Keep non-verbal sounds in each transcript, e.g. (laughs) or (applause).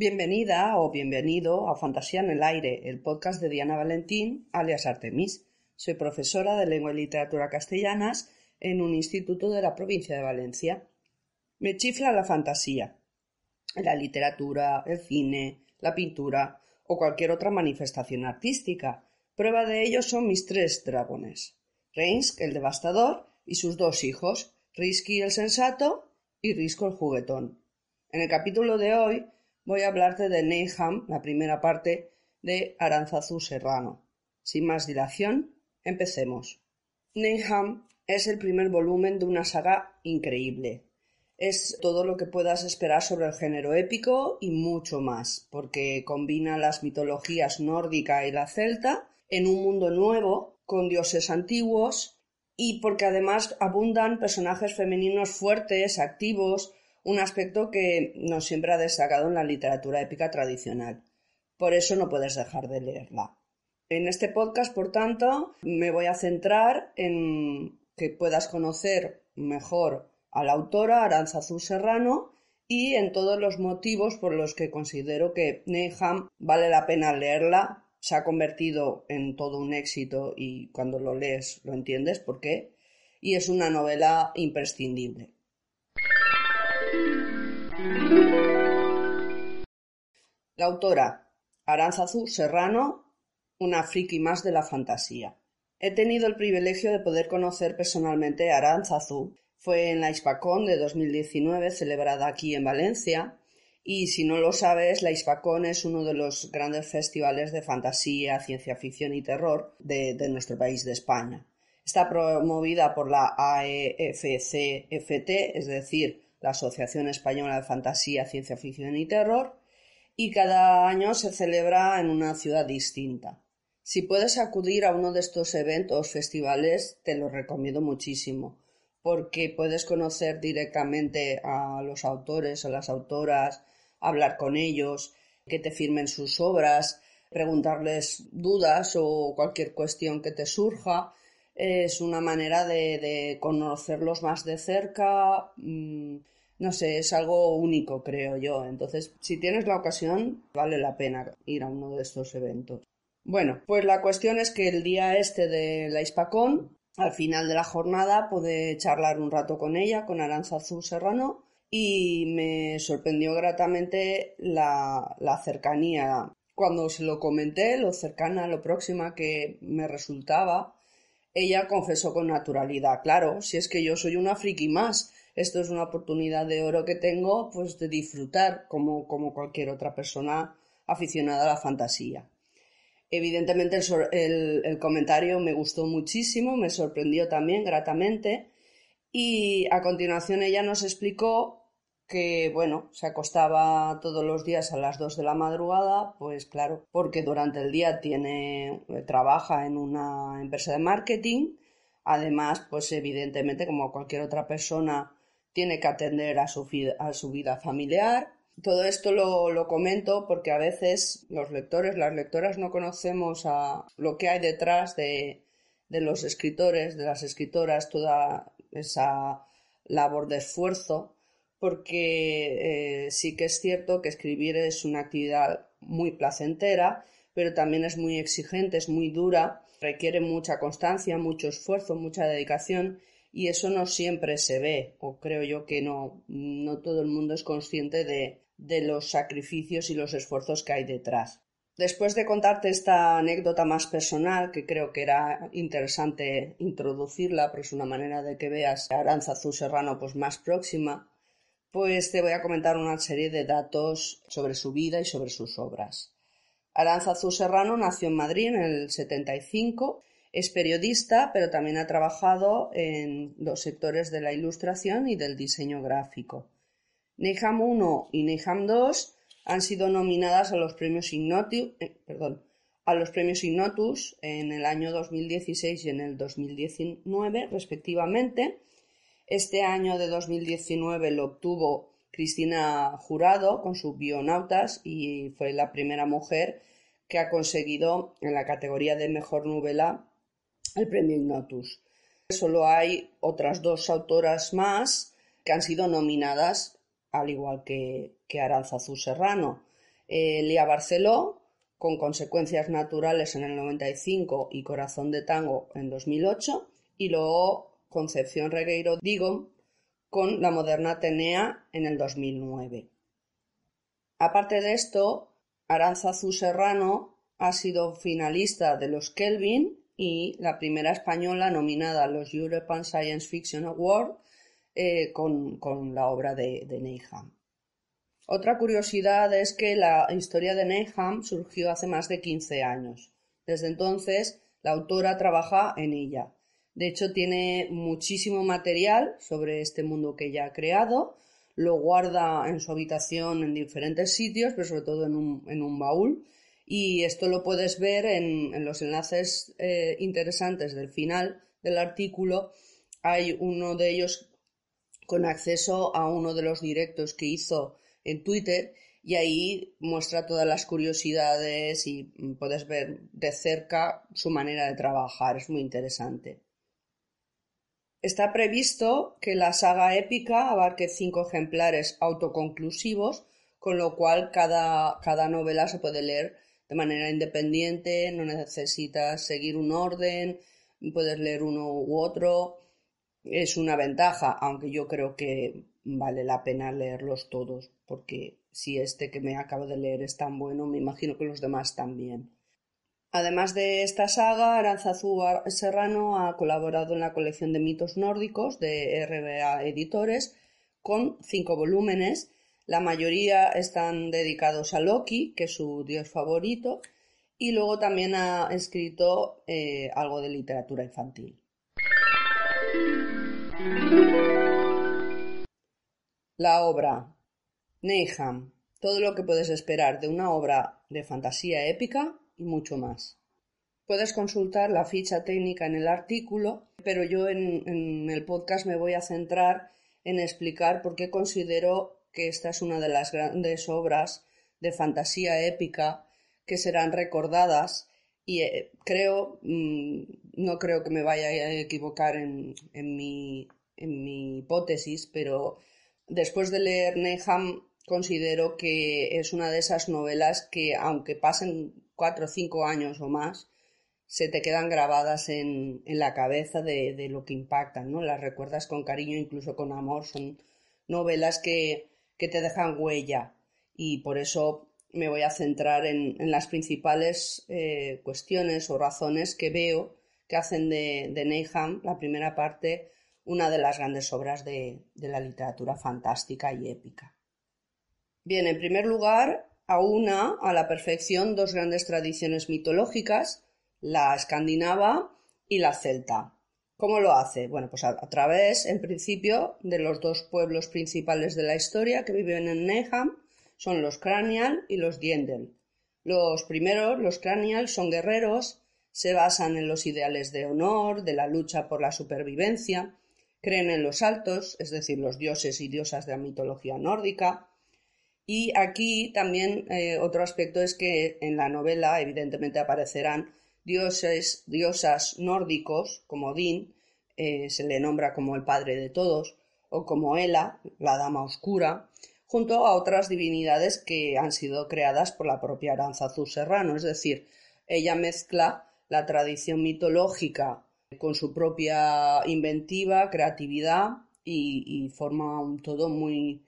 Bienvenida o bienvenido a Fantasía en el Aire, el podcast de Diana Valentín, alias Artemis. Soy profesora de Lengua y Literatura Castellanas en un instituto de la provincia de Valencia. Me chifla la fantasía, la literatura, el cine, la pintura o cualquier otra manifestación artística. Prueba de ello son mis tres dragones, Reinsk el devastador y sus dos hijos, Risky el sensato y Risco el juguetón. En el capítulo de hoy voy a hablarte de Neyham, la primera parte de Aranzazu Serrano. Sin más dilación, empecemos. Neyham es el primer volumen de una saga increíble. Es todo lo que puedas esperar sobre el género épico y mucho más, porque combina las mitologías nórdica y la celta en un mundo nuevo, con dioses antiguos, y porque además abundan personajes femeninos fuertes, activos, un aspecto que no siempre ha destacado en la literatura épica tradicional. Por eso no puedes dejar de leerla. En este podcast, por tanto, me voy a centrar en que puedas conocer mejor a la autora Aranzazu Serrano y en todos los motivos por los que considero que Neyham vale la pena leerla. Se ha convertido en todo un éxito y cuando lo lees lo entiendes por qué. Y es una novela imprescindible. La autora Aranzazu Serrano, una friki más de la fantasía. He tenido el privilegio de poder conocer personalmente a Aranzazu. Fue en la Hispacón de 2019, celebrada aquí en Valencia. Y si no lo sabes, la Hispacón es uno de los grandes festivales de fantasía, ciencia ficción y terror de, de nuestro país de España. Está promovida por la AEFCFT, es decir, la Asociación Española de Fantasía, Ciencia Ficción y Terror, y cada año se celebra en una ciudad distinta. Si puedes acudir a uno de estos eventos, festivales, te lo recomiendo muchísimo, porque puedes conocer directamente a los autores o las autoras, hablar con ellos, que te firmen sus obras, preguntarles dudas o cualquier cuestión que te surja es una manera de, conocerlos más de cerca. Mm, no sé, es algo único, creo yo. Entonces, si tienes la ocasión, vale la pena ir a uno de estos eventos. Bueno, pues la cuestión es que el día este de la Hispacón, al final de la jornada, pude charlar un rato con ella, con Aranzazu Serrano, y me sorprendió gratamente la, la cercanía. Cuando se lo comenté, lo cercana, lo próxima que me resultaba, ella confesó con naturalidad, claro, si es que yo soy una friki más, esto es una oportunidad de oro que tengo, pues de disfrutar como, como cualquier otra persona aficionada a la fantasía. Evidentemente el, el, comentario me gustó muchísimo, me sorprendió también gratamente y a continuación ella nos explicó que, bueno, se acostaba todos los días a las dos de la madrugada, pues claro, porque durante el día tiene, eh, trabaja en una empresa de marketing, además, pues evidentemente, como cualquier otra persona, tiene que atender a su, a su vida familiar. Todo esto lo, lo, comento porque a veces los lectores, las lectoras no conocemos a lo que hay detrás de, de los escritores, de las escritoras, toda esa labor de esfuerzo porque eh, sí que es cierto que escribir es una actividad muy placentera, pero también es muy exigente, es muy dura, requiere mucha constancia, mucho esfuerzo, mucha dedicación y eso no siempre se ve, o creo yo que no, no todo el mundo es consciente de, de los sacrificios y los esfuerzos que hay detrás. Después de contarte esta anécdota más personal, que creo que era interesante introducirla, porque es una manera de que veas a Aranzazu Serrano pues, más próxima, pues te voy a comentar una serie de datos sobre su vida y sobre sus obras. Aranzazu Serrano nació en Madrid en el 75, es periodista, pero también ha trabajado en los sectores de la ilustración y del diseño gráfico. Neyham 1 y Neyham 2 han sido nominadas a los premios Ignotus, eh, perdón, a los premios Ignotus en el año 2016 y en el 2019, respectivamente, este año de 2019 lo obtuvo Cristina Jurado con sus Bionautas y fue la primera mujer que ha conseguido en la categoría de mejor novela el premio Ignotus. Solo hay otras dos autoras más que han sido nominadas, al igual que, que Aranzazu Serrano. eh, Lía Barceló, con Consecuencias Naturales en el 95 y Corazón de Tango en 2008, y luego Concepción Regueiro Digo con La Moderna Atenea en el 2009. Aparte de esto, Aranzazu Serrano ha sido finalista de los Kelvin y la primera española nominada a los European Science Fiction Award eh, con, la obra de, de Otra curiosidad es que la historia de Neyham surgió hace más de 15 años. Desde entonces, la autora trabaja en ella. De hecho, tiene muchísimo material sobre este mundo que ella ha creado. Lo guarda en su habitación en diferentes sitios, pero sobre todo en un, baúl. Y esto lo puedes ver en, los enlaces eh, interesantes del final del artículo. Hay uno de ellos con acceso a uno de los directos que hizo en Twitter y ahí muestra todas las curiosidades y puedes ver de cerca su manera de trabajar. Es muy interesante. Está previsto que la saga épica abarque cinco ejemplares autoconclusivos, con lo cual cada, cada novela se puede leer de manera independiente, no necesitas seguir un orden, puedes leer uno u otro es una ventaja, aunque yo creo que vale la pena leerlos todos, porque si este que me acabo de leer es tan bueno, me imagino que los demás también. Además de esta saga, Aranzazú Serrano ha colaborado en la colección de mitos nórdicos de RBA Editores con cinco volúmenes. La mayoría están dedicados a Loki, que es su dios favorito, y luego también ha escrito eh, algo de literatura infantil. La obra. Neyham. Todo lo que puedes esperar de una obra de fantasía épica y mucho más. Puedes consultar la ficha técnica en el artículo, pero yo en, el podcast me voy a centrar en explicar por qué considero que esta es una de las grandes obras de fantasía épica que serán recordadas y eh, creo, mm, no creo que me vaya a equivocar en, mi, en mi hipótesis, pero después de leer Neham considero que es una de esas novelas que, aunque pasen cuatro o cinco años o más, se te quedan grabadas en, la cabeza de, lo que impactan, ¿no? Las recuerdas con cariño, incluso con amor. Son novelas que, te dejan huella y por eso me voy a centrar en, las principales eh, cuestiones o razones que veo que hacen de, de la primera parte, una de las grandes obras de, la literatura fantástica y épica. Bien, en primer lugar, aúna a la perfección dos grandes tradiciones mitológicas, la escandinava y la celta. ¿Cómo lo hace? Bueno, pues a, través, en principio, de los dos pueblos principales de la historia que viven en Neham, son los Cranial y los Diendel. Los primeros, los Cranial, son guerreros, se basan en los ideales de honor, de la lucha por la supervivencia, creen en los altos, es decir, los dioses y diosas de la mitología nórdica. Y aquí también eh, otro aspecto es que en la novela evidentemente aparecerán dioses, diosas nórdicos, como Odín, eh, se le nombra como el padre de todos, o como Hela, la dama oscura, junto a otras divinidades que han sido creadas por la propia Aranzazu Serrano, es decir, ella mezcla la tradición mitológica con su propia inventiva, creatividad y, forma un todo muy,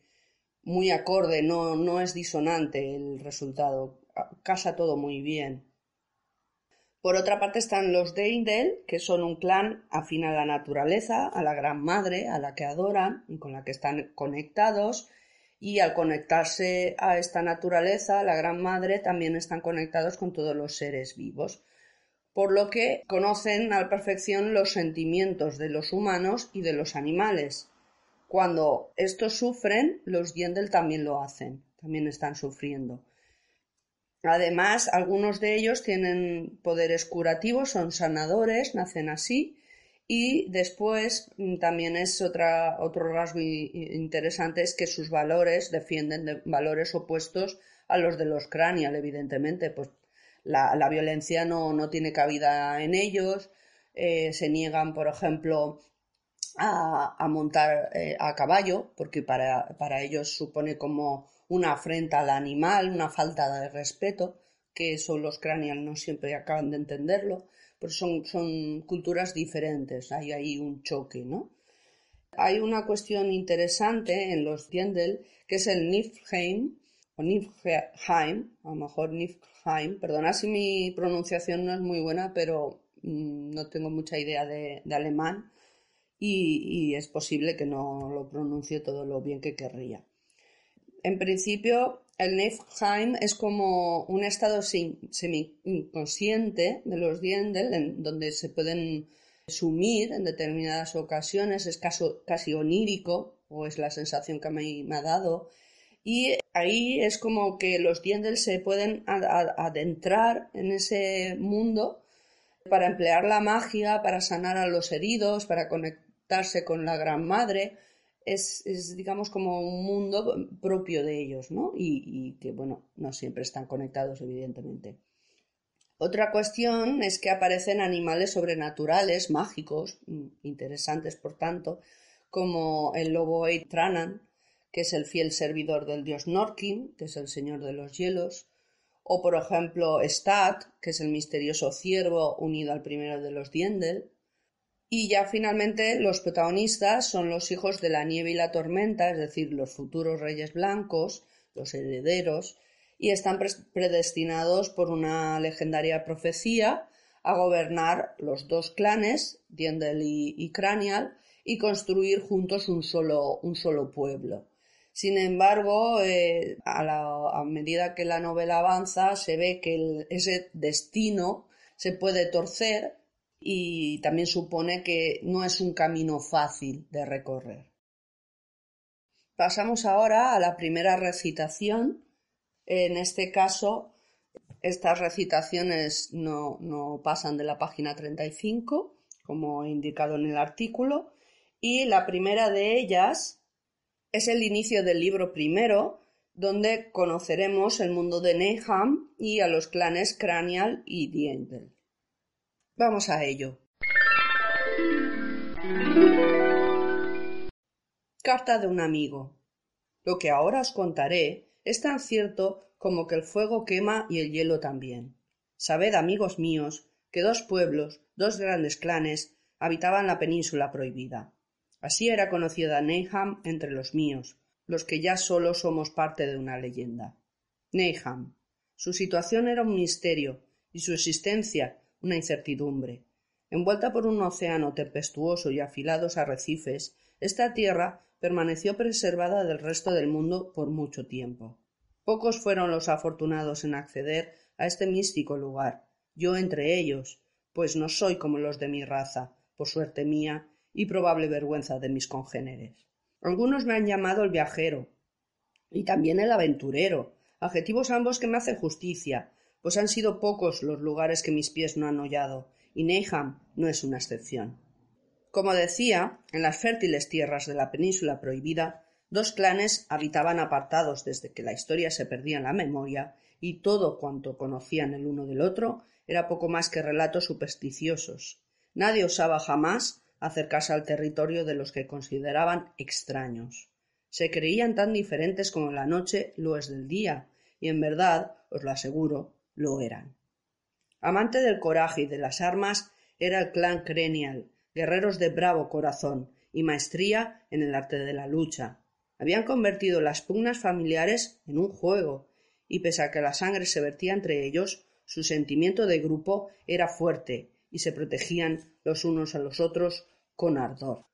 muy acorde, no, no es disonante el resultado, casa todo muy bien. Por otra parte están los Deindel, que son un clan afín a la naturaleza, a la Gran Madre, a la que adoran y con la que están conectados, y al conectarse a esta naturaleza, la Gran Madre, también están conectados con todos los seres vivos, por lo que conocen a la perfección los sentimientos de los humanos y de los animales. Cuando estos sufren, los Yendel también lo hacen, también están sufriendo. Además, algunos de ellos tienen poderes curativos, son sanadores, nacen así, y después mm, también es otra, otro rasgo interesante es que sus valores defienden de valores opuestos a los de los cranial, evidentemente. Pues la, la violencia no, no, tiene cabida en ellos, eh, se niegan, por ejemplo, a, montar eh, a caballo, porque para, para ellos supone como una afrenta al animal, una falta de respeto, que eso los cranial no siempre acaban de entenderlo, pero son, son culturas diferentes, hay ahí un choque, ¿no? Hay una cuestión interesante en los Diendel, que es el Niflheim, o Niflheim, a lo mejor Niflheim, perdona si mi pronunciación no es muy buena, pero mm, no tengo mucha idea de, alemán y, es posible que no lo pronuncie todo lo bien que querría. En principio, el Niflheim es como un estado semi-inconsciente de los Diendel, en donde se pueden sumir en determinadas ocasiones, es casi onírico, o es la sensación que me, me ha dado, y ahí es como que los Diendel se pueden adentrar en ese mundo para emplear la magia, para sanar a los heridos, para con la Gran Madre. Es, digamos, como un mundo propio de ellos, ¿no? Y, y que, bueno, no siempre están conectados, evidentemente. Otra cuestión es que aparecen animales sobrenaturales, mágicos, mm, interesantes por tanto, como el lobo Eitranan, que es el fiel servidor del dios Norkin, que es el señor de los hielos, o por ejemplo Stat, que es el misterioso ciervo unido al primero de los Diendel. Y ya finalmente los protagonistas son los hijos de la nieve y la tormenta, es decir, los futuros reyes blancos, los herederos, y están predestinados por una legendaria profecía a gobernar los dos clanes, Diendel y, Cranial, y construir juntos un solo, un solo pueblo. Sin embargo, eh, a, medida que la novela avanza, se ve que ese destino se puede torcer y también supone que no es un camino fácil de recorrer. Pasamos ahora a la primera recitación. En este caso, estas recitaciones no, no pasan de la página 35, como he indicado en el artículo, y la primera de ellas es el inicio del libro primero, donde conoceremos el mundo de Neham y a los clanes Cranial y Diendel. Vamos a ello. Carta de un amigo. Lo que ahora os contaré es tan cierto como que el fuego quema y el hielo también. Sabed, amigos míos, que dos pueblos, dos grandes clanes, habitaban la península prohibida. Así era conocida Neyham entre los míos, los que ya solo somos parte de una leyenda. Neyham. Su situación era un misterio y su existencia una incertidumbre. Envuelta por un océano tempestuoso y afilados arrecifes, esta tierra permaneció preservada del resto del mundo por mucho tiempo. Pocos fueron los afortunados en acceder a este místico lugar, yo entre ellos, pues no soy como los de mi raza, por suerte mía, y probable vergüenza de mis congéneres. Algunos me han llamado el viajero y también el aventurero, adjetivos ambos que me hacen justicia, pues han sido pocos los lugares que mis pies no han hollado, y Neyham no es una excepción. Como decía, en las fértiles tierras de la península prohibida, dos clanes habitaban apartados desde que la historia se perdía en la memoria, y todo cuanto conocían el uno del otro era poco más que relatos supersticiosos. Nadie osaba jamás acercarse al territorio de los que consideraban extraños. Se creían tan diferentes como la noche lo es del día, y en verdad, os lo aseguro, lo eran. Amante del coraje y de las armas, era el clan Crenial, guerreros de bravo corazón y maestría en el arte de la lucha. Habían convertido las pugnas familiares en un juego, y pese a que la sangre se vertía entre ellos, su sentimiento de grupo era fuerte y se protegían los unos a los otros con ardor.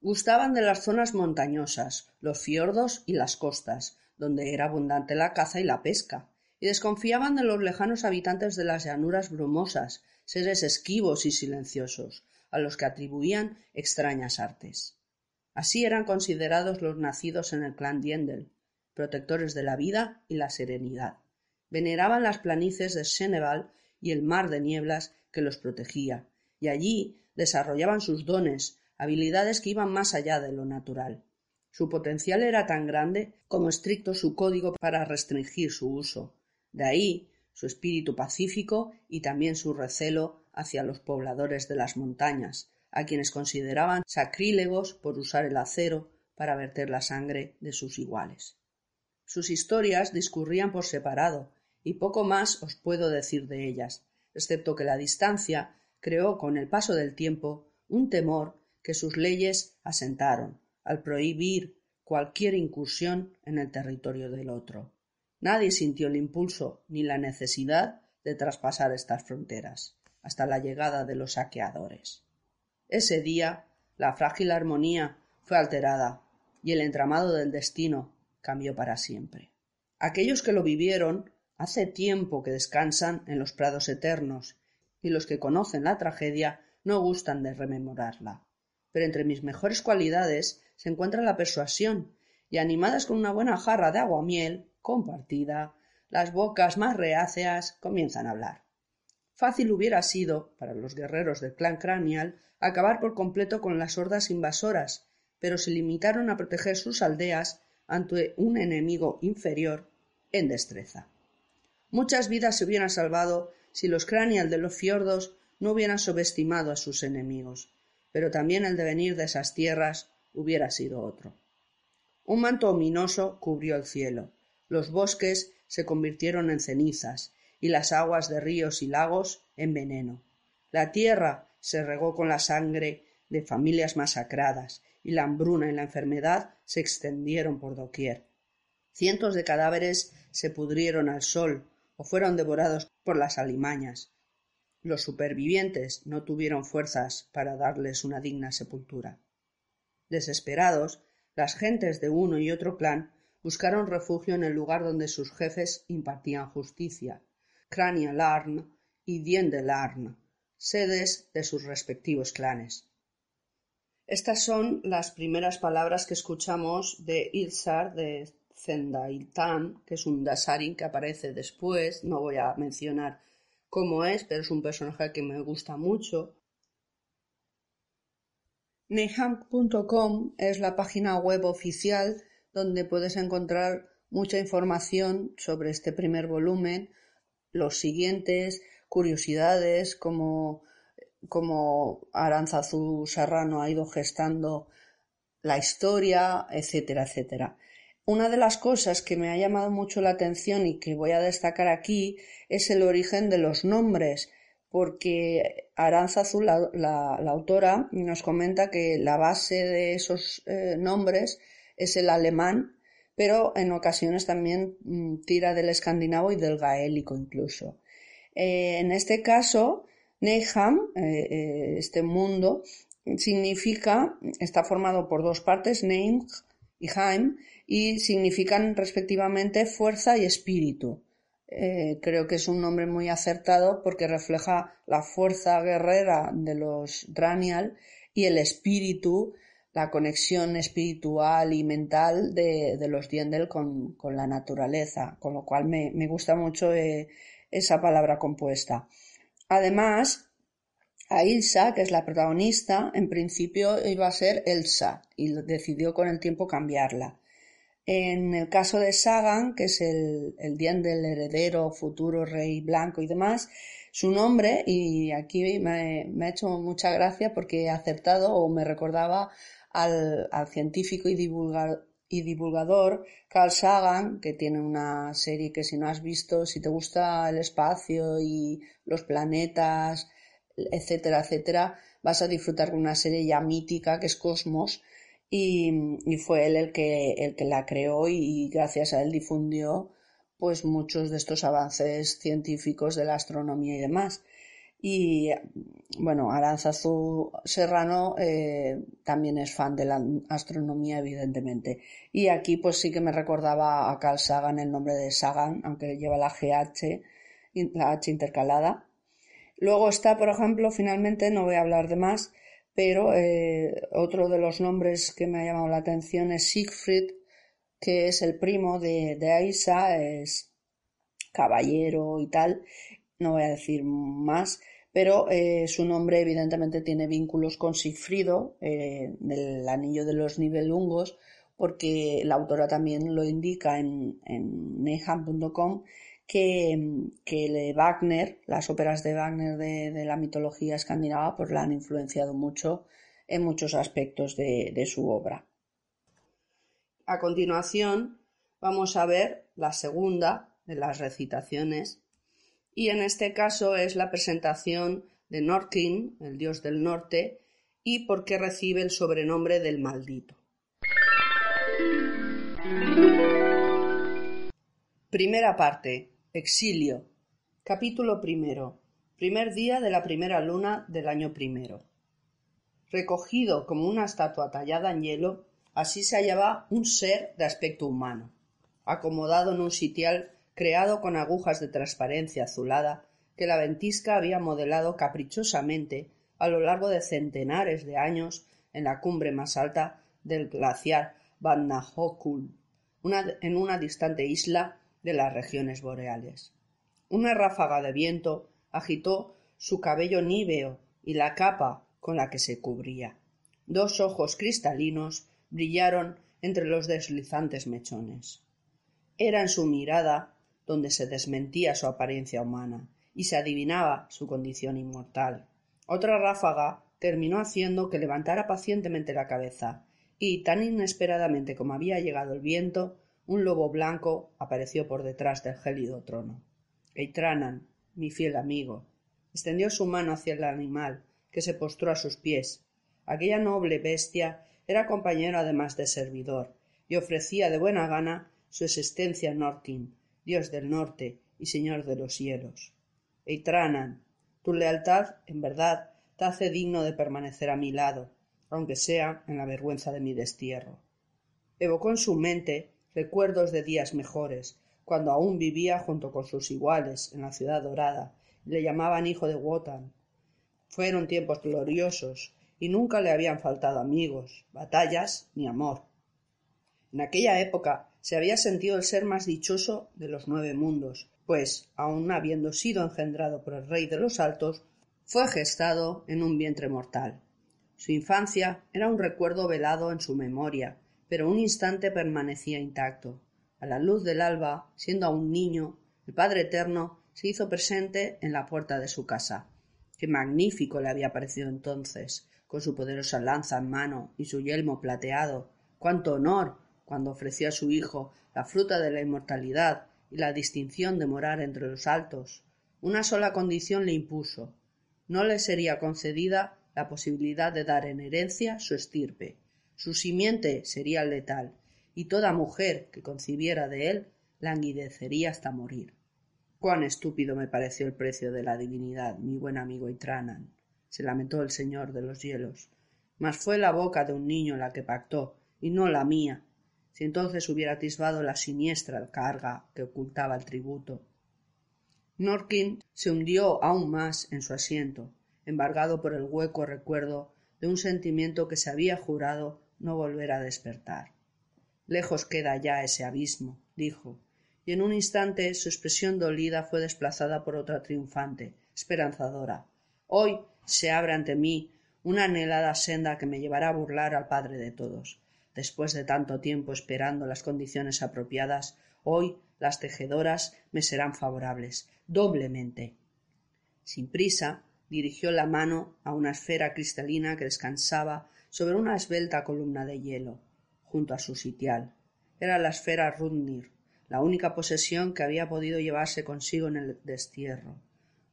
Gustaban de las zonas montañosas, los fiordos y las costas, donde era abundante la caza y la pesca, y desconfiaban de los lejanos habitantes de las llanuras brumosas, seres esquivos y silenciosos, a los que atribuían extrañas artes. Así eran considerados los nacidos en el clan Diendel, protectores de la vida y la serenidad. Veneraban las planicies de Seneval y el mar de nieblas que los protegía, y allí desarrollaban sus dones, habilidades que iban más allá de lo natural. Su potencial era tan grande como estricto su código para restringir su uso. De ahí su espíritu pacífico y también su recelo hacia los pobladores de las montañas, a quienes consideraban sacrílegos por usar el acero para verter la sangre de sus iguales. Sus historias discurrían por separado, y poco más os puedo decir de ellas, excepto que la distancia creó con el paso del tiempo un temor que sus leyes asentaron al prohibir cualquier incursión en el territorio del otro. Nadie sintió el impulso ni la necesidad de traspasar estas fronteras hasta la llegada de los saqueadores. Ese día la frágil armonía fue alterada y el entramado del destino cambió para siempre. Aquellos que lo vivieron hace tiempo que descansan en los prados eternos y los que conocen la tragedia no gustan de rememorarla. Pero entre mis mejores cualidades se encuentra la persuasión, y animadas con una buena jarra de aguamiel compartida, las bocas más reáceas comienzan a hablar. Fácil hubiera sido, para los guerreros del clan Cranial, acabar por completo con las hordas invasoras, pero se limitaron a proteger sus aldeas ante un enemigo inferior en destreza. Muchas vidas se hubieran salvado si los Cranial de los fiordos no hubieran subestimado a sus enemigos, pero también el devenir de esas tierras hubiera sido otro. Un manto ominoso cubrió el cielo, los bosques se convirtieron en cenizas y las aguas de ríos y lagos en veneno. La tierra se regó con la sangre de familias masacradas, y la hambruna y la enfermedad se extendieron por doquier. Cientos de cadáveres se pudrieron al sol o fueron devorados por las alimañas. Los supervivientes no tuvieron fuerzas para darles una digna sepultura. Desesperados, las gentes de uno y otro clan buscaron refugio en el lugar donde sus jefes impartían justicia, Crania Larn y Dien de Larn, sedes de sus respectivos clanes. Estas son las primeras palabras que escuchamos de Ilsar de Zendailtan, que es un Dasarin que aparece después. No voy a mencionar cómo es, pero es un personaje que me gusta mucho. Neham.com es la página web oficial donde puedes encontrar mucha información sobre este primer volumen, los siguientes, curiosidades, como cómo Aranzazu Serrano ha ido gestando la historia, etcétera, etcétera. Una de las cosas que me ha llamado mucho la atención y que voy a destacar aquí es el origen de los nombres, porque Aranzazu, la, la, autora, nos comenta que la base de esos eh, nombres es el alemán, pero en ocasiones también mm, tira del escandinavo y del gaélico incluso. Eh, en este caso, Neham, eh, este mundo, significa, está formado por dos partes, Neim y Haim, y significan respectivamente fuerza y espíritu. Eh, creo que es un nombre muy acertado porque refleja la fuerza guerrera de los Dranial y el espíritu, la conexión espiritual y mental de, los Diendel con, la naturaleza, con lo cual me, gusta mucho eh, esa palabra compuesta. Además, a Ilsa, que es la protagonista, en principio iba a ser Elsa y decidió con el tiempo cambiarla. En el caso de Sagan, que es el, el heredero, futuro rey blanco y demás, su nombre, y aquí me, ha hecho mucha gracia porque he acertado o me recordaba al, científico y divulgador, y divulgador Carl Sagan, que tiene una serie que si no has visto, si te gusta el espacio y los planetas, etcétera, etcétera, vas a disfrutar con una serie ya mítica que es Cosmos, y, fue él el que, el que la creó y, gracias a él difundió pues muchos de estos avances científicos de la astronomía y demás. Y bueno, Aranzazu Serrano eh, también es fan de la astronomía, evidentemente. Y aquí pues sí que me recordaba a Carl Sagan el nombre de Sagan, aunque lleva la GH, la H intercalada. Luego está, por ejemplo, finalmente, no voy a hablar de más, pero eh, otro de los nombres que me ha llamado la atención es Siegfried, que es el primo de, de Aisa, es caballero y tal, no voy a decir más, pero eh, su nombre evidentemente tiene vínculos con Sigfrido, eh, del anillo de los Nibelungos, porque la autora también lo indica en, en que, que Wagner, las óperas de Wagner de, la mitología escandinava, pues la han influenciado mucho en muchos aspectos de su obra. A continuación vamos a ver la segunda de las recitaciones y en este caso es la presentación de Norkin, el dios del norte, y por qué recibe el sobrenombre del maldito. Primera parte. Exilio. Capítulo primero. Primer día de la primera luna del año primero. Recogido como una estatua tallada en hielo, así se hallaba un ser de aspecto humano, acomodado en un sitial creado con agujas de transparencia azulada que la ventisca había modelado caprichosamente a lo largo de centenares de años en la cumbre más alta del glaciar Vatnajökull, en una distante isla de las regiones boreales. Una ráfaga de viento agitó su cabello níveo y la capa con la que se cubría. Dos ojos cristalinos brillaron entre los deslizantes mechones. Era en su mirada donde se desmentía su apariencia humana y se adivinaba su condición inmortal. Otra ráfaga terminó haciendo que levantara pacientemente la cabeza, y tan inesperadamente como había llegado el viento, un lobo blanco apareció por detrás del gélido trono. Eitranan, mi fiel amigo, extendió su mano hacia el animal, que se postró a sus pies. Aquella noble bestia era compañero además de servidor, y ofrecía de buena gana su existencia a Norkin, dios del norte y señor de los cielos. Eitranan, tu lealtad, en verdad, te hace digno de permanecer a mi lado, aunque sea en la vergüenza de mi destierro. Evocó en su mente recuerdos de días mejores, cuando aún vivía junto con sus iguales en la ciudad dorada, y le llamaban hijo de Wotan. Fueron tiempos gloriosos, y nunca le habían faltado amigos, batallas ni amor. En aquella época se había sentido el ser más dichoso de los nueve mundos, pues, aun habiendo sido engendrado por el rey de los altos, fue gestado en un vientre mortal. Su infancia era un recuerdo velado en su memoria, pero un instante permanecía intacto. A la luz del alba, siendo aún niño, el Padre Eterno se hizo presente en la puerta de su casa. Qué magnífico le había parecido entonces, con su poderosa lanza en mano y su yelmo plateado. Cuánto honor cuando ofreció a su hijo la fruta de la inmortalidad y la distinción de morar entre los altos. Una sola condición le impuso. No le sería concedida la posibilidad de dar en herencia su estirpe, su simiente sería letal, y toda mujer que concibiera de él languidecería hasta morir. Cuán estúpido me pareció el precio de la divinidad, mi buen amigo Itranan, se lamentó el señor de los hielos. Mas fue la boca de un niño la que pactó, y no la mía, si entonces hubiera atisbado la siniestra carga que ocultaba el tributo. Norkin se hundió aún más en su asiento, embargado por el hueco recuerdo de un sentimiento que se había jurado no volver a despertar. Lejos queda ya ese abismo, dijo, y en un instante su expresión dolida fue desplazada por otra triunfante, esperanzadora. Hoy se abre ante mí una anhelada senda que me llevará a burlar al Padre de todos. Después de tanto tiempo esperando las condiciones apropiadas, hoy las tejedoras me serán favorables, doblemente. Sin prisa, dirigió la mano a una esfera cristalina que descansaba sobre una esbelta columna de hielo, junto a su sitial. Era la esfera Rudnir, la única posesión que había podido llevarse consigo en el destierro.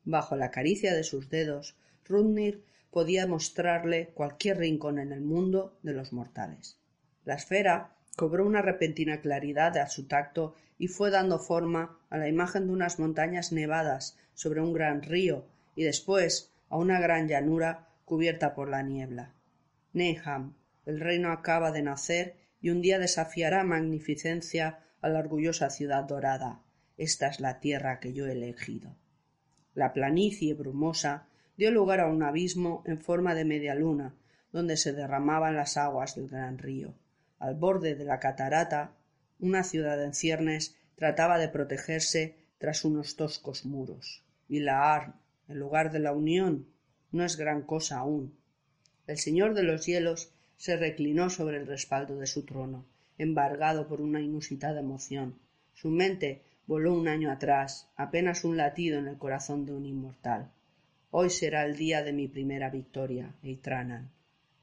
Bajo la caricia de sus dedos, Rudnir podía mostrarle cualquier rincón en el mundo de los mortales. La esfera cobró una repentina claridad a su tacto y fue dando forma a la imagen de unas montañas nevadas sobre un gran río y después a una gran llanura cubierta por la niebla. Neham, el reino acaba de nacer y un día desafiará magnificencia a la orgullosa ciudad dorada. Esta es la tierra que yo he elegido. La planicie brumosa dio lugar a un abismo en forma de media luna, donde se derramaban las aguas del gran río. Al borde de la catarata, una ciudad en ciernes trataba de protegerse tras unos toscos muros. Y la Arn, en lugar de la Unión, no es gran cosa aún. El señor de los hielos se reclinó sobre el respaldo de su trono, embargado por una inusitada emoción. Su mente voló un año atrás, apenas un latido en el corazón de un inmortal. Hoy será el día de mi primera victoria, Eitranan.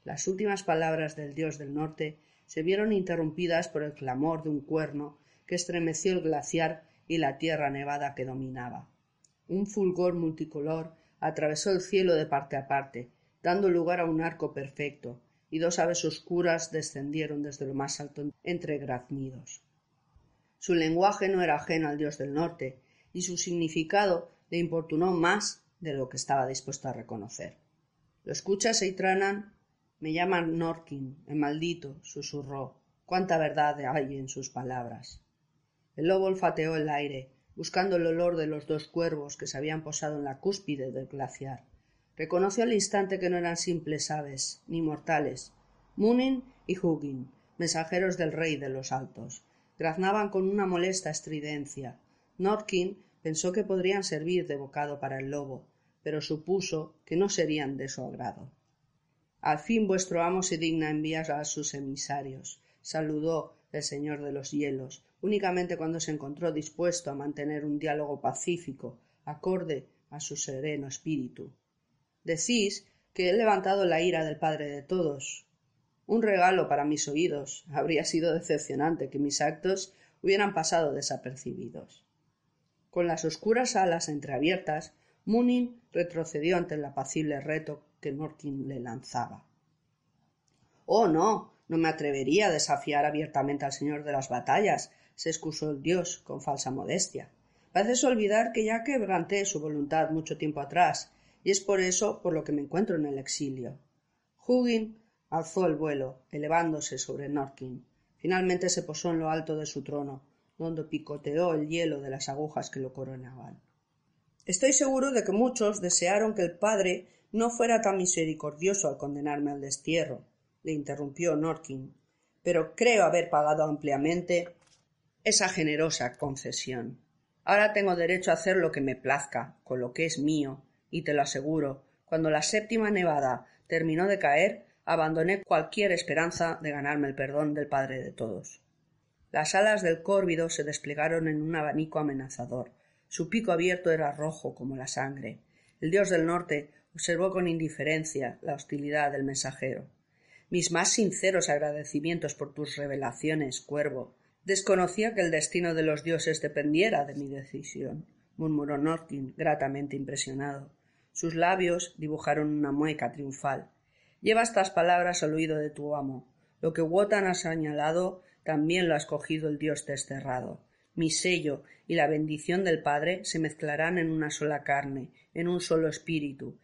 Las últimas palabras del dios del norte se vieron interrumpidas por el clamor de un cuerno que estremeció el glaciar y la tierra nevada que dominaba. Un fulgor multicolor atravesó el cielo de parte a parte, dando lugar a un arco perfecto, y dos aves oscuras descendieron desde lo más alto entre graznidos. Su lenguaje no era ajeno al dios del norte, y su significado le importunó más de lo que estaba dispuesto a reconocer. ¿Lo escuchas, Eitranan? Me llaman Norkin, el maldito, susurró. Cuánta verdad hay en sus palabras. El lobo olfateó el aire, buscando el olor de los dos cuervos que se habían posado en la cúspide del glaciar. Reconoció al instante que no eran simples aves, ni mortales. Munin y Hugin, mensajeros del rey de los altos, graznaban con una molesta estridencia. Norkin pensó que podrían servir de bocado para el lobo, pero supuso que no serían de su agrado. Al fin vuestro amo se digna enviar a sus emisarios, saludó el señor de los hielos, únicamente cuando se encontró dispuesto a mantener un diálogo pacífico, acorde a su sereno espíritu. Decís que he levantado la ira del Padre de todos. Un regalo para mis oídos. Habría sido decepcionante que mis actos hubieran pasado desapercibidos. Con las oscuras alas entreabiertas, Munin retrocedió ante el apacible reto que Norkin le lanzaba. Oh, no, no me atrevería a desafiar abiertamente al señor de las batallas, se excusó el dios con falsa modestia. Pareces olvidar que ya quebranté su voluntad mucho tiempo atrás, y es por eso por lo que me encuentro en el exilio. Hugin alzó el vuelo, elevándose sobre Norkin. Finalmente se posó en lo alto de su trono, donde picoteó el hielo de las agujas que lo coronaban. Estoy seguro de que muchos desearon que el padre no fuera tan misericordioso al condenarme al destierro, le interrumpió Norkin, pero creo haber pagado ampliamente esa generosa concesión. Ahora tengo derecho a hacer lo que me plazca, con lo que es mío, y te lo aseguro, cuando la séptima nevada terminó de caer, abandoné cualquier esperanza de ganarme el perdón del Padre de todos. Las alas del córvido se desplegaron en un abanico amenazador. Su pico abierto era rojo como la sangre. El dios del norte observó con indiferencia la hostilidad del mensajero. Mis más sinceros agradecimientos por tus revelaciones, cuervo. Desconocía que el destino de los dioses dependiera de mi decisión, murmuró Norkin, gratamente impresionado. Sus labios dibujaron una mueca triunfal. Lleva estas palabras al oído de tu amo. Lo que Wotan ha señalado también lo ha escogido el dios desterrado. Mi sello y la bendición del Padre se mezclarán en una sola carne, en un solo espíritu,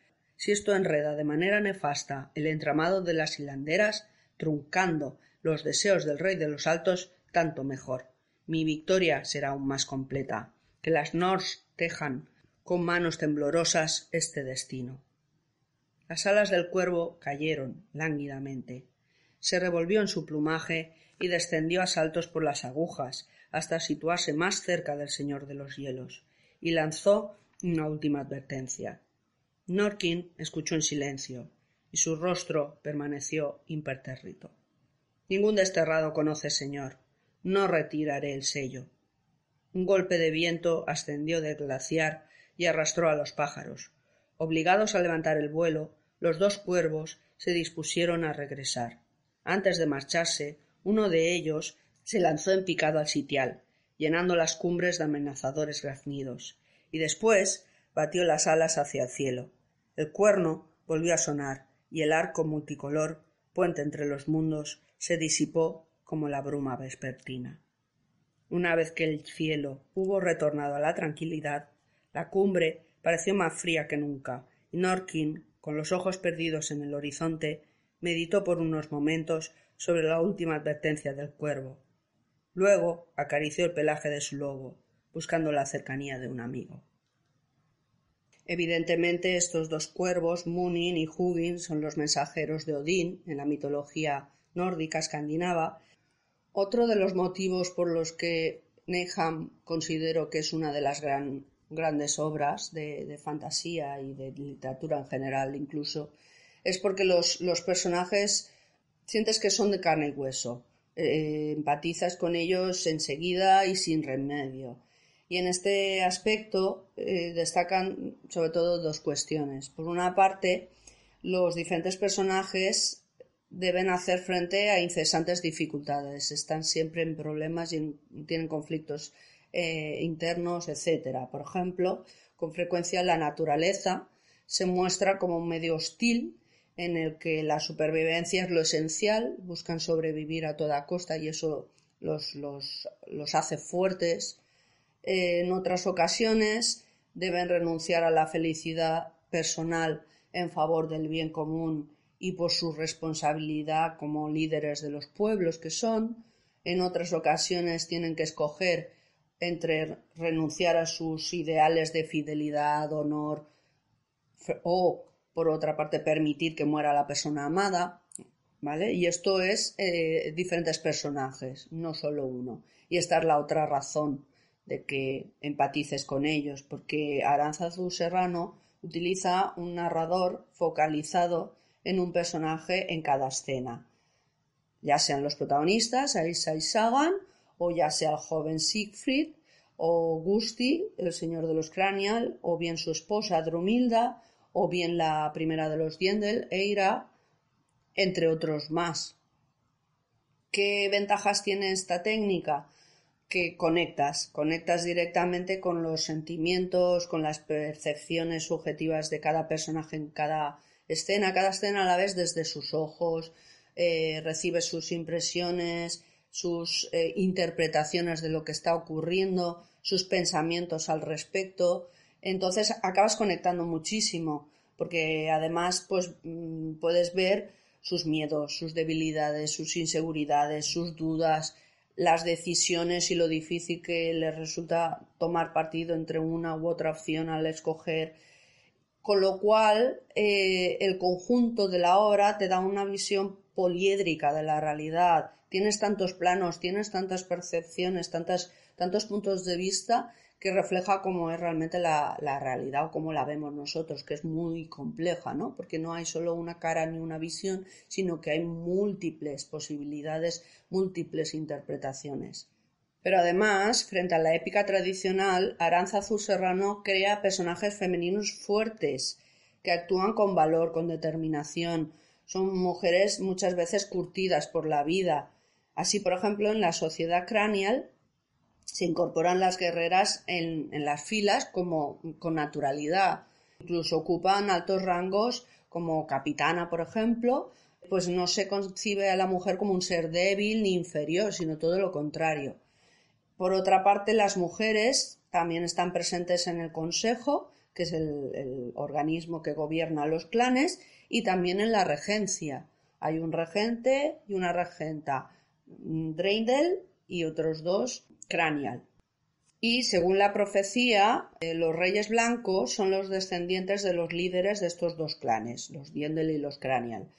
si esto enreda de manera nefasta el entramado de las hilanderas, truncando los deseos del rey de los altos, tanto mejor. Mi victoria será aún más completa. Que las Nors tejan con manos temblorosas este destino. Las alas del cuervo cayeron lánguidamente. Se revolvió en su plumaje y descendió a saltos por las agujas hasta situarse más cerca del señor de los hielos, y lanzó una última advertencia. Norkin escuchó en silencio, y su rostro permaneció impertérrito. Ningún desterrado conoce, señor. No retiraré el sello. Un golpe de viento ascendió del glaciar y arrastró a los pájaros. Obligados a levantar el vuelo, los dos cuervos se dispusieron a regresar. Antes de marcharse, uno de ellos se lanzó en picado al sitial, llenando las cumbres de amenazadores graznidos, y después batió las alas hacia el cielo. El cuerno volvió a sonar, y el arco multicolor, puente entre los mundos, se disipó como la bruma vespertina. Una vez que el cielo hubo retornado a la tranquilidad, la cumbre pareció más fría que nunca, y Norkin, con los ojos perdidos en el horizonte, meditó por unos momentos sobre la última advertencia del cuervo. Luego acarició el pelaje de su lobo, buscando la cercanía de un amigo. Evidentemente, estos dos cuervos, Munin y Hugin, son los mensajeros de Odín en la mitología nórdica escandinava. Otro de los motivos por los que Neham considero que es una de las grandes obras de, fantasía y de literatura en general, incluso, es porque los, personajes sientes que son de carne y hueso. Eh, empatizas con ellos enseguida y sin remedio Y en este aspecto eh, destacan sobre todo dos cuestiones. Por una parte, los diferentes personajes deben hacer frente a incesantes dificultades, están siempre en problemas y tienen conflictos eh, internos, etc. Por ejemplo, con frecuencia la naturaleza se muestra como un medio hostil en el que la supervivencia es lo esencial, buscan sobrevivir a toda costa y eso los, los, los hace fuertes en otras ocasiones deben renunciar a la felicidad personal en favor del bien común y por su responsabilidad como líderes de los pueblos que son. En otras ocasiones tienen que escoger entre renunciar a sus ideales de fidelidad, honor o, por otra parte, permitir que muera la persona amada. ¿Vale? Y esto es eh, diferentes personajes, no solo uno. Y esta es la otra razón de que empatices con ellos, porque Aranzazu Serrano utiliza un narrador focalizado en un personaje en cada escena, ya sean los protagonistas, Aisa y Sagan, o ya sea el joven Siegfried, o Gusti, el señor de los Cranial, o bien su esposa Drumilda, o bien la primera de los Diendel, Eira, entre otros más. ¿Qué ventajas tiene esta técnica? Que conectas, conectas directamente con los sentimientos, con las percepciones subjetivas de cada personaje en cada escena, cada escena a la vez desde sus ojos, eh, recibes sus impresiones, sus eh, interpretaciones de lo que está ocurriendo, sus pensamientos al respecto. Entonces acabas conectando muchísimo, porque además pues mm, puedes ver sus miedos, sus debilidades, sus inseguridades, sus dudas, las decisiones y lo difícil que les resulta tomar partido entre una u otra opción al escoger. Con lo cual, eh, el conjunto de la obra te da una visión poliédrica de la realidad. Tienes tantos planos, tienes tantas percepciones, tantos puntos de vista que refleja cómo es realmente la, realidad o cómo la vemos nosotros, que es muy compleja, ¿no? Porque no hay solo una cara ni una visión, sino que hay múltiples posibilidades, múltiples interpretaciones. Pero además, frente a la épica tradicional, Aranzazu Serrano crea personajes femeninos fuertes, que actúan con valor, con determinación. Son mujeres muchas veces curtidas por la vida. Así, por ejemplo, en la sociedad craneal se incorporan las guerreras en, las filas como con naturalidad. Incluso ocupan altos rangos como capitana, por ejemplo, pues no se concibe a la mujer como un ser débil ni inferior, sino todo lo contrario. Por otra parte, las mujeres también están presentes en el Consejo, que es el, organismo que gobierna los clanes, y también en la regencia. Hay un regente y una regenta, Dreindel y otros dos Cranial. Y según la profecía, eh, los reyes blancos son los descendientes de los líderes de estos dos clanes, los Diendel y los Cranial.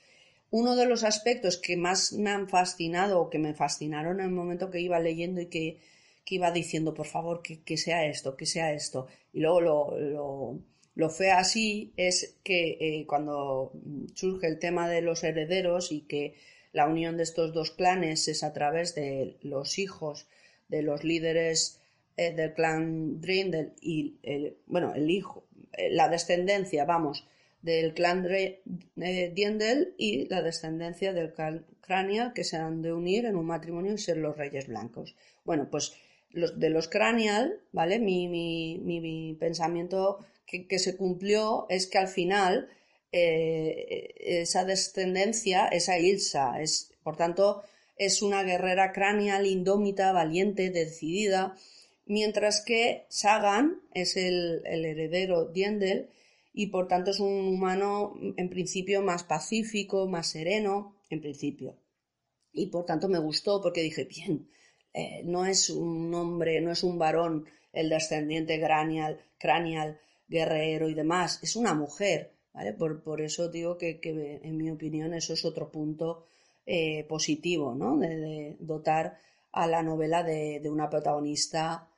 Uno de los aspectos que más me han fascinado o que me fascinaron en el momento que iba leyendo y que, iba diciendo, por favor, que, sea esto, que sea esto, y luego lo, lo, fue así, es que eh, cuando surge el tema de los herederos y que la unión de estos dos clanes es a través de los hijos de los líderes eh, del clan Drindel y el, bueno, el hijo, eh, la descendencia, vamos, del clan eh, Diendel y la descendencia del clan Cranial que se han de unir en un matrimonio y ser los reyes blancos. Bueno, pues los, de los Cranial, ¿vale? Mi, mi, mi, pensamiento que, se cumplió es que al final esa descendencia, esa Ilsa, es, por tanto, es una guerrera craneal, indómita, valiente, decidida, mientras que Sagan es el, heredero Diendel y por tanto es un humano en principio más pacífico, más sereno, en principio. Y por tanto me gustó porque dije, bien, eh, no es un hombre, no es un varón el descendiente craneal guerrero y demás, es una mujer, ¿vale? Por, eso digo que, que, en mi opinión eso es otro punto eh, positivo, ¿no? De, dotar a la novela de, una protagonista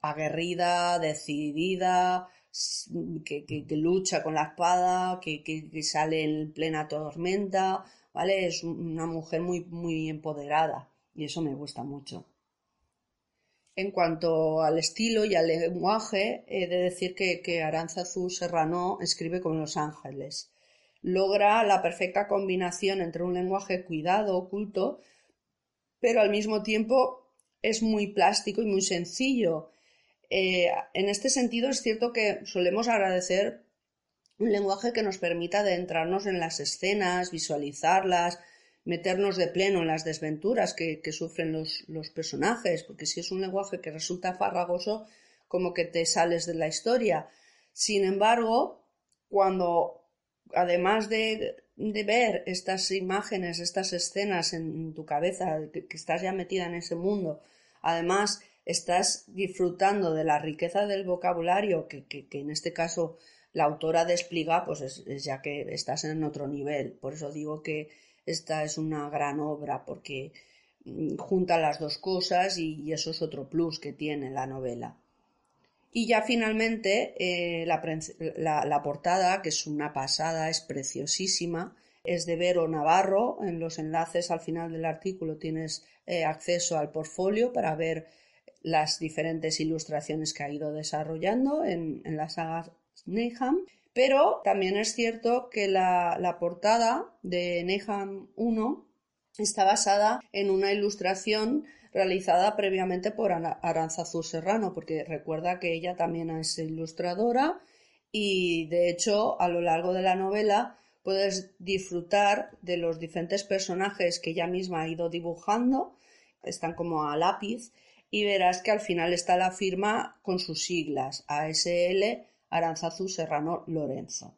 aguerrida, decidida, que, lucha con la espada, que, sale en plena tormenta, ¿vale? Es una mujer muy, muy empoderada y eso me gusta mucho. En cuanto al estilo y al lenguaje, he de decir que, Aranzazu Serrano escribe como Los Ángeles. Logra la perfecta combinación entre un lenguaje cuidado, oculto, pero al mismo tiempo es muy plástico y muy sencillo. Eh, en este sentido es cierto que solemos agradecer un lenguaje que nos permita adentrarnos en las escenas, visualizarlas, meternos de pleno en las desventuras que, sufren los, los, personajes, porque si es un lenguaje que resulta farragoso, como que te sales de la historia. Sin embargo, cuando además de, de ver estas imágenes, estas escenas en tu cabeza, que, estás ya metida en ese mundo, además estás disfrutando de la riqueza del vocabulario que, que, en este caso la autora despliega, pues es, ya que estás en otro nivel. Por eso digo que esta es una gran obra, porque mm, junta las dos cosas y, eso es otro plus que tiene la novela. Y ya finalmente eh, la, portada, que es una pasada, es preciosísima, es de Vero Navarro. En los enlaces al final del artículo tienes eh, acceso al portfolio para ver las diferentes ilustraciones que ha ido desarrollando en, en la saga Neyham, pero también es cierto que la, portada de Neyham 1 está basada en una ilustración realizada previamente por Aranzazu Serrano, porque recuerda que ella también es ilustradora y de hecho a lo largo de la novela puedes disfrutar de los diferentes personajes que ella misma ha ido dibujando, están como a lápiz, y verás que al final está la firma con sus siglas, ASL Aranzazu Serrano Lorenzo.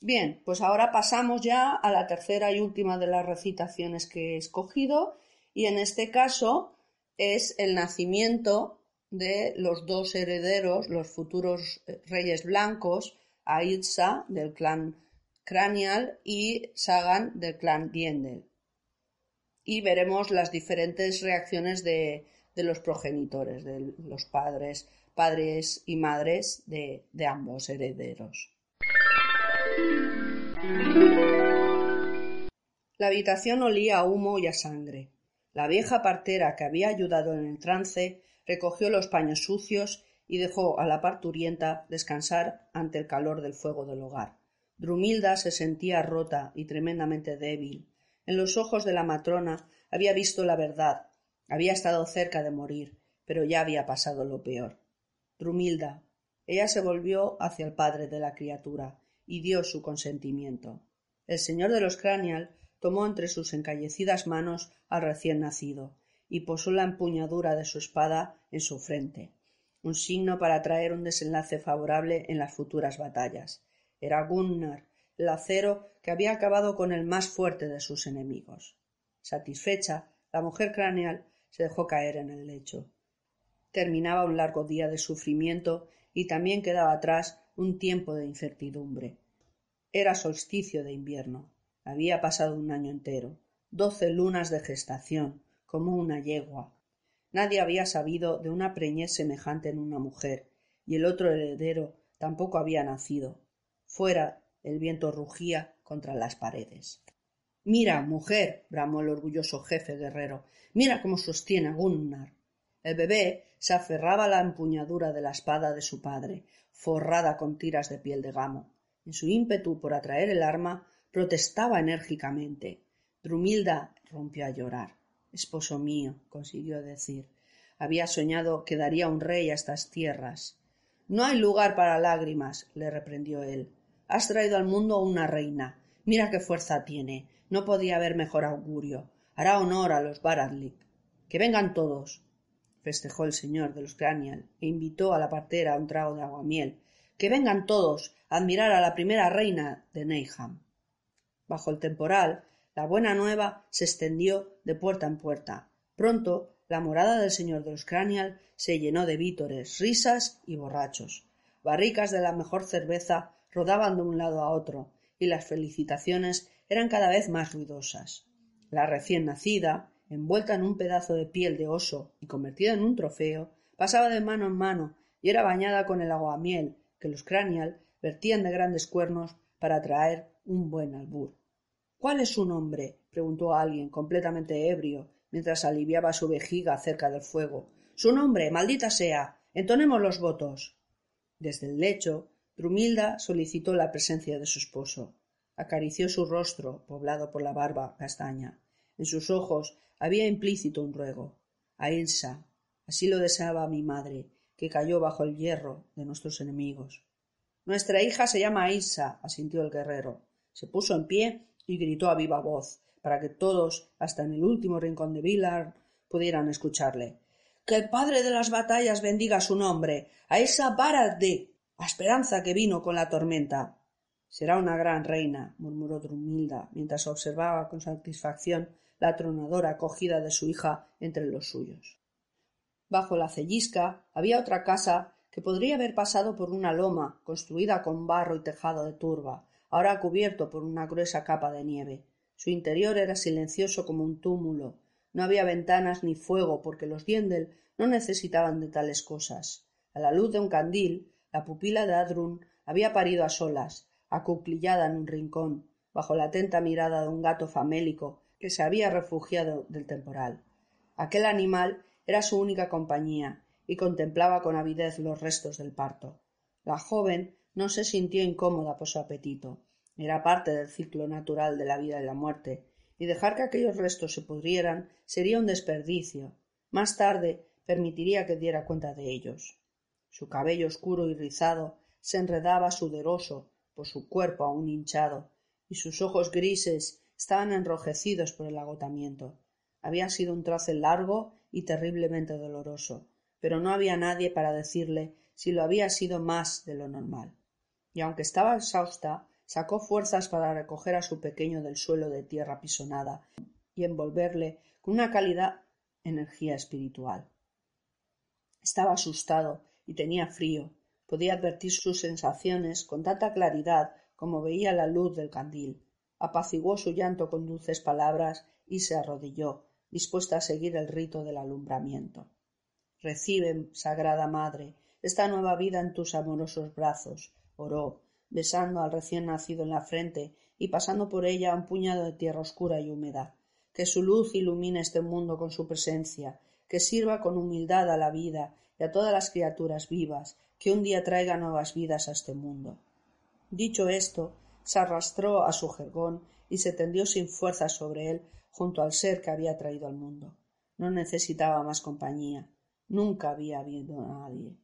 Bien, pues ahora pasamos ya a la tercera y última de las recitaciones que he escogido y en este caso es el nacimiento de los dos herederos, los futuros eh, reyes blancos, Aitza del clan Cranial y Sagan del clan Diendel. Y veremos las diferentes reacciones de, de los progenitores, de los padres padres y madres de, ambos herederos. La habitación olía a humo y a sangre. La vieja partera que había ayudado en el trance recogió los paños sucios y dejó a la parturienta descansar ante el calor del fuego del hogar. Drumilda se sentía rota y tremendamente débil. En los ojos de la matrona había visto la verdad, había estado cerca de morir, pero ya había pasado lo peor. Drumilda. Ella se volvió hacia el padre de la criatura y dio su consentimiento. El señor de los Cranial tomó entre sus encallecidas manos al recién nacido y posó la empuñadura de su espada en su frente, un signo para traer un desenlace favorable en las futuras batallas. Era Gunnar, el acero que había acabado con el más fuerte de sus enemigos. Satisfecha, la mujer Cranial se dejó caer en el lecho terminaba un largo día de sufrimiento y también quedaba atrás un tiempo de incertidumbre. Era solsticio de invierno. Había pasado un año entero, doce lunas de gestación, como una yegua. Nadie había sabido de una preñez semejante en una mujer, y el otro heredero tampoco había nacido. Fuera el viento rugía contra las paredes. Mira, mujer, bramó el orgulloso jefe guerrero, mira cómo sostiene a Gunnar. El bebé se aferraba a la empuñadura de la espada de su padre, forrada con tiras de piel de gamo. En su ímpetu por atraer el arma, protestaba enérgicamente. Drumilda rompió a llorar. Esposo mío, consiguió decir, había soñado que daría un rey a estas tierras. No hay lugar para lágrimas, le reprendió él. Has traído al mundo una reina. Mira qué fuerza tiene. No podía haber mejor augurio. Hará honor a los Baradlik. Que vengan todos festejó el señor de los Cranial e invitó a la partera a un trago de aguamiel. Que vengan todos a admirar a la primera reina de Neyham. Bajo el temporal, la buena nueva se extendió de puerta en puerta. Pronto la morada del señor de los Cranial se llenó de vítores, risas y borrachos. Barricas de la mejor cerveza rodaban de un lado a otro, y las felicitaciones eran cada vez más ruidosas. La recién nacida, envuelta en un pedazo de piel de oso y convertida en un trofeo, pasaba de mano en mano y era bañada con el aguamiel que los cranial vertían de grandes cuernos para traer un buen albur. ¿Cuál es su nombre? preguntó alguien completamente ebrio mientras aliviaba su vejiga cerca del fuego. Su nombre, maldita sea. Entonemos los votos. Desde el lecho, Drumilda solicitó la presencia de su esposo. Acarició su rostro, poblado por la barba castaña. En sus ojos había implícito un ruego. A Ilsa, así lo deseaba mi madre, que cayó bajo el hierro de nuestros enemigos. Nuestra hija se llama Ilsa, asintió el guerrero. Se puso en pie y gritó a viva voz, para que todos, hasta en el último rincón de Villard, pudieran escucharle. Que el padre de las batallas bendiga su nombre, a esa vara de a esperanza que vino con la tormenta. Será una gran reina, murmuró Drumilda, mientras observaba con satisfacción la tronadora acogida de su hija entre los suyos. Bajo la cellisca había otra casa que podría haber pasado por una loma construida con barro y tejado de turba, ahora cubierto por una gruesa capa de nieve. Su interior era silencioso como un túmulo. No había ventanas ni fuego porque los Diendel no necesitaban de tales cosas. A la luz de un candil, la pupila de Adrun había parido a solas, acuclillada en un rincón, bajo la atenta mirada de un gato famélico que se había refugiado del temporal. Aquel animal era su única compañía y contemplaba con avidez los restos del parto. La joven no se sintió incómoda por su apetito. Era parte del ciclo natural de la vida y la muerte, y dejar que aquellos restos se pudrieran sería un desperdicio. Más tarde permitiría que diera cuenta de ellos. Su cabello oscuro y rizado se enredaba sudoroso por su cuerpo aún hinchado, y sus ojos grises estaban enrojecidos por el agotamiento. Había sido un trace largo y terriblemente doloroso, pero no había nadie para decirle si lo había sido más de lo normal. Y aunque estaba exhausta, sacó fuerzas para recoger a su pequeño del suelo de tierra pisonada y envolverle con una cálida energía espiritual. Estaba asustado y tenía frío. Podía advertir sus sensaciones con tanta claridad como veía la luz del candil. Apaciguó su llanto con dulces palabras y se arrodilló, dispuesta a seguir el rito del alumbramiento. Recibe, Sagrada Madre, esta nueva vida en tus amorosos brazos, oró, besando al recién nacido en la frente y pasando por ella un puñado de tierra oscura y húmeda. Que su luz ilumine este mundo con su presencia, que sirva con humildad a la vida y a todas las criaturas vivas, que un día traiga nuevas vidas a este mundo. Dicho esto, se arrastró a su jergón y se tendió sin fuerza sobre él junto al ser que había traído al mundo. No necesitaba más compañía. Nunca había habido nadie.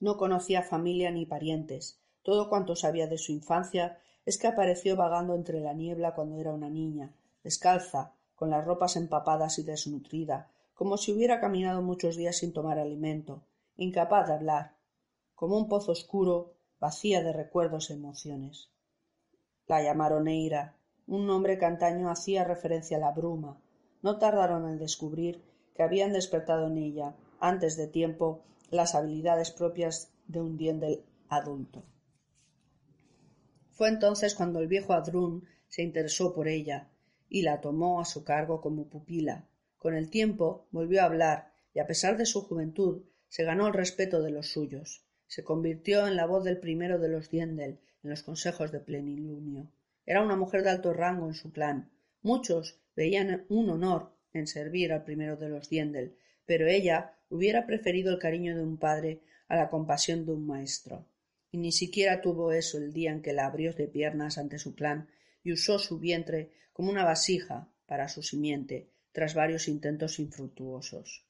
No conocía familia ni parientes. Todo cuanto sabía de su infancia es que apareció vagando entre la niebla cuando era una niña, descalza, con las ropas empapadas y desnutrida, como si hubiera caminado muchos días sin tomar alimento, incapaz de hablar, como un pozo oscuro, vacía de recuerdos e emociones. La llamaron Eira, un nombre que antaño hacía referencia a la bruma. No tardaron en descubrir que habían despertado en ella, antes de tiempo, las habilidades propias de un diendel adulto. Fue entonces cuando el viejo Adrún se interesó por ella y la tomó a su cargo como pupila. Con el tiempo volvió a hablar y a pesar de su juventud se ganó el respeto de los suyos. Se convirtió en la voz del primero de los Diendel en los consejos de plenilunio. Era una mujer de alto rango en su clan. Muchos veían un honor en servir al primero de los Diendel, pero ella hubiera preferido el cariño de un padre a la compasión de un maestro. Y ni siquiera tuvo eso el día en que la abrió de piernas ante su clan y usó su vientre como una vasija para su simiente, tras varios intentos infructuosos.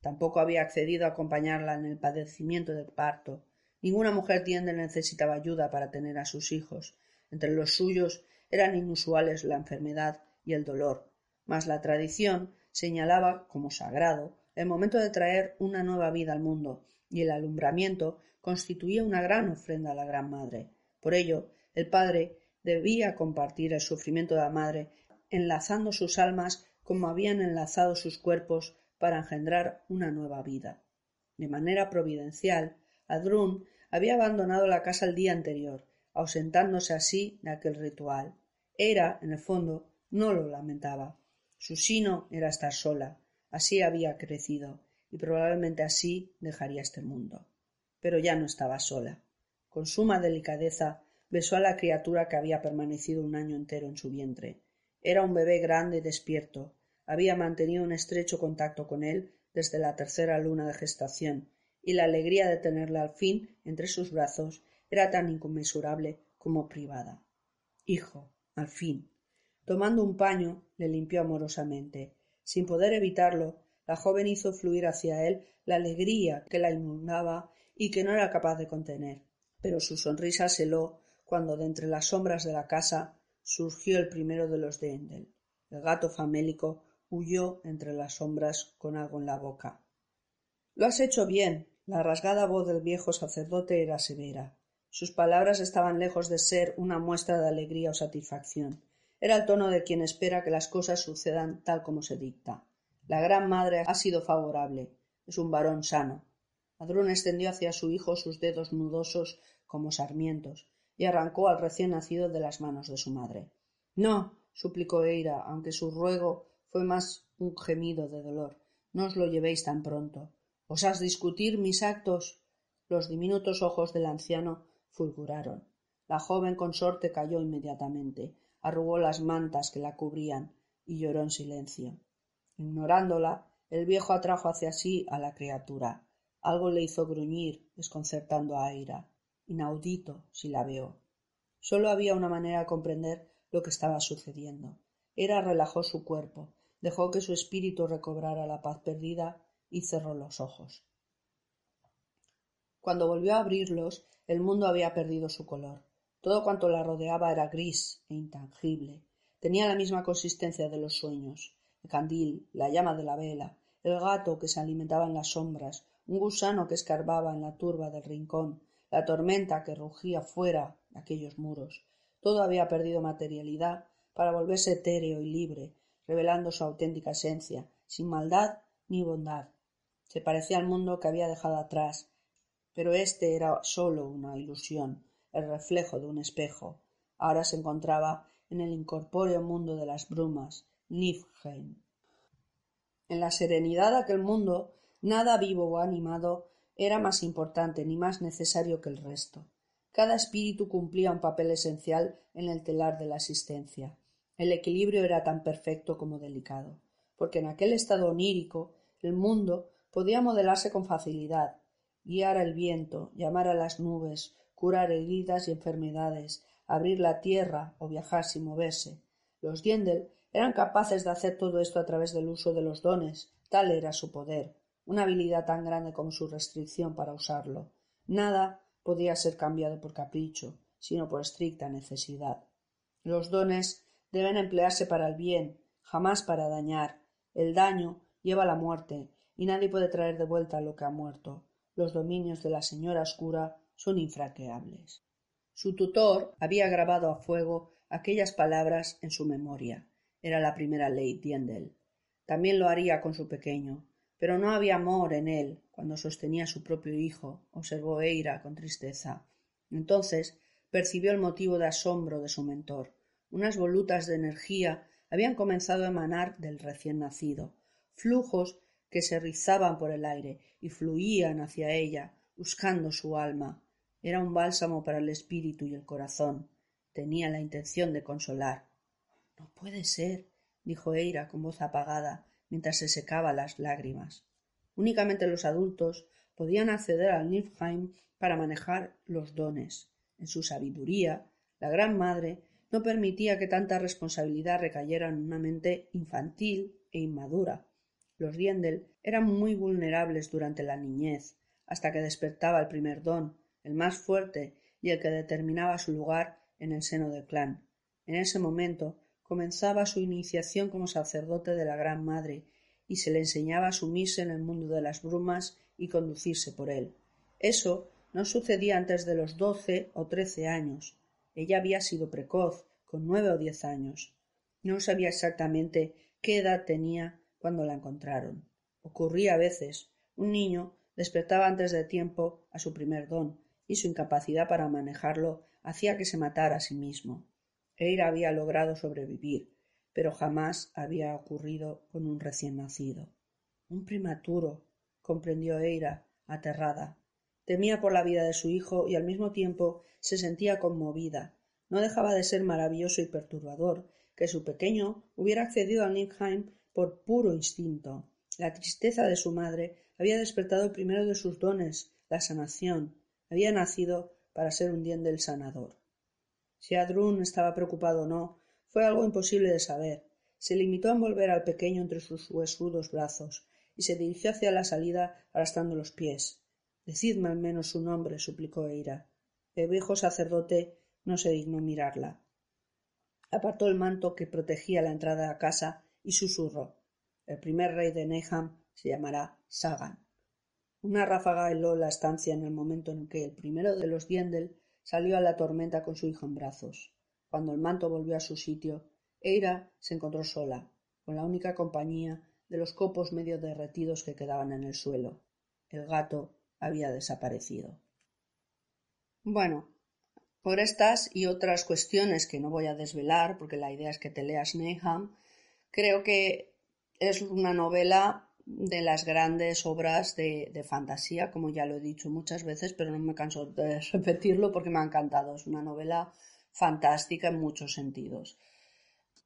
Tampoco había accedido a acompañarla en el padecimiento del parto. Ninguna mujer tiende necesitaba ayuda para tener a sus hijos, entre los suyos eran inusuales la enfermedad y el dolor, mas la tradición señalaba como sagrado el momento de traer una nueva vida al mundo, y el alumbramiento constituía una gran ofrenda a la Gran Madre. Por ello, el padre debía compartir el sufrimiento de la madre, enlazando sus almas como habían enlazado sus cuerpos para engendrar una nueva vida. De manera providencial, Adrún había abandonado la casa el día anterior ausentándose así de aquel ritual. Era, en el fondo, no lo lamentaba. Su sino era estar sola. Así había crecido, y probablemente así dejaría este mundo. Pero ya no estaba sola. Con suma delicadeza besó a la criatura que había permanecido un año entero en su vientre. Era un bebé grande y despierto. Había mantenido un estrecho contacto con él desde la tercera luna de gestación, y la alegría de tenerla al fin entre sus brazos era tan inconmensurable como privada. Hijo, al fin. Tomando un paño, le limpió amorosamente. Sin poder evitarlo, la joven hizo fluir hacia él la alegría que la inundaba y que no era capaz de contener. Pero su sonrisa se heló cuando de entre las sombras de la casa surgió el primero de los de Endel. El gato famélico huyó entre las sombras con algo en la boca. Lo has hecho bien. La rasgada voz del viejo sacerdote era severa. Sus palabras estaban lejos de ser una muestra de alegría o satisfacción. Era el tono de quien espera que las cosas sucedan tal como se dicta. La gran madre ha sido favorable. Es un varón sano. Adrún extendió hacia su hijo sus dedos nudosos como sarmientos y arrancó al recién nacido de las manos de su madre. No, suplicó Eira, aunque su ruego fue más un gemido de dolor. No os lo llevéis tan pronto. ¿Osás discutir mis actos? Los diminutos ojos del anciano fulguraron. La joven consorte cayó inmediatamente, arrugó las mantas que la cubrían y lloró en silencio. Ignorándola, el viejo atrajo hacia sí a la criatura. Algo le hizo gruñir, desconcertando a Aira. Inaudito, si la veo. Solo había una manera de comprender lo que estaba sucediendo. Era relajó su cuerpo, dejó que su espíritu recobrara la paz perdida y cerró los ojos. Cuando volvió a abrirlos, el mundo había perdido su color. Todo cuanto la rodeaba era gris e intangible. Tenía la misma consistencia de los sueños. El candil, la llama de la vela, el gato que se alimentaba en las sombras, un gusano que escarbaba en la turba del rincón, la tormenta que rugía fuera de aquellos muros. Todo había perdido materialidad para volverse etéreo y libre, revelando su auténtica esencia, sin maldad ni bondad. Se parecía al mundo que había dejado atrás, pero éste era sólo una ilusión, el reflejo de un espejo. Ahora se encontraba en el incorpóreo mundo de las brumas, Niflheim. En la serenidad de aquel mundo, nada vivo o animado era más importante ni más necesario que el resto. Cada espíritu cumplía un papel esencial en el telar de la existencia. El equilibrio era tan perfecto como delicado, porque en aquel estado onírico el mundo podía modelarse con facilidad, guiar el viento, llamar a las nubes, curar heridas y enfermedades, abrir la tierra o viajar sin moverse. Los Diendel eran capaces de hacer todo esto a través del uso de los dones, tal era su poder, una habilidad tan grande como su restricción para usarlo. Nada podía ser cambiado por capricho, sino por estricta necesidad. Los dones deben emplearse para el bien, jamás para dañar. El daño lleva a la muerte, y nadie puede traer de vuelta lo que ha muerto. Los dominios de la señora oscura son infranqueables. Su tutor había grabado a fuego aquellas palabras en su memoria. Era la primera ley Diendel. También lo haría con su pequeño. Pero no había amor en él cuando sostenía a su propio hijo, observó Eira con tristeza. Entonces percibió el motivo de asombro de su mentor. Unas volutas de energía habían comenzado a emanar del recién nacido, flujos que se rizaban por el aire y fluían hacia ella, buscando su alma. Era un bálsamo para el espíritu y el corazón. Tenía la intención de consolar. No puede ser, dijo Eira con voz apagada, mientras se secaba las lágrimas. Únicamente los adultos podían acceder al Niflheim para manejar los dones. En su sabiduría, la Gran Madre no permitía que tanta responsabilidad recayera en una mente infantil e inmadura. Los Diendel eran muy vulnerables durante la niñez, hasta que despertaba el primer don, el más fuerte y el que determinaba su lugar en el seno del clan. En ese momento comenzaba su iniciación como sacerdote de la Gran Madre y se le enseñaba a sumirse en el mundo de las brumas y conducirse por él. Eso no sucedía antes de los doce o trece años, ella había sido precoz, con nueve o diez años. No sabía exactamente qué edad tenía cuando la encontraron. Ocurría a veces. Un niño despertaba antes de tiempo a su primer don, y su incapacidad para manejarlo hacía que se matara a sí mismo. Eira había logrado sobrevivir, pero jamás había ocurrido con un recién nacido. Un prematuro, comprendió Eira, aterrada. Temía por la vida de su hijo y al mismo tiempo se sentía conmovida. No dejaba de ser maravilloso y perturbador que su pequeño hubiera accedido a Niflheim por puro instinto. La tristeza de su madre había despertado primero de sus dones, la sanación. Había nacido para ser un del sanador. Si Adrún estaba preocupado o no, fue algo imposible de saber. Se limitó a envolver al pequeño entre sus huesudos brazos y se dirigió hacia la salida arrastrando los pies. Decidme al menos su nombre, suplicó Eira. El viejo sacerdote no se dignó mirarla. Apartó el manto que protegía la entrada a casa y susurró. El primer rey de Neham se llamará Sagan. Una ráfaga heló la estancia en el momento en que el primero de los Diendel salió a la tormenta con su hijo en brazos. Cuando el manto volvió a su sitio, Eira se encontró sola, con la única compañía de los copos medio derretidos que quedaban en el suelo. El gato había desaparecido. Bueno, por estas y otras cuestiones que no voy a desvelar, porque la idea es que te leas Neham, creo que es una novela de las grandes obras de, de, fantasía, como ya lo he dicho muchas veces, pero no me canso de (laughs) repetirlo porque me ha encantado. Es una novela fantástica en muchos sentidos.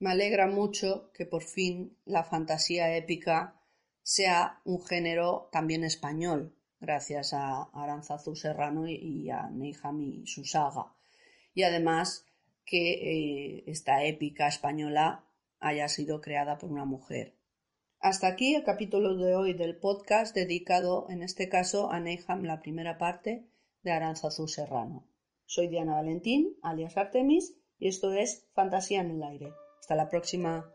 Me alegra mucho que por fin la fantasía épica sea un género también español, gracias a Aranzazu Serrano y a Neiham y su saga. Y además que eh, esta épica española haya sido creada por una mujer. Hasta aquí el capítulo de hoy del podcast dedicado en este caso a Neiham, la primera parte de Aranzazu Serrano. Soy Diana Valentín, alias Artemis, y esto es Fantasía en el aire. Hasta la próxima.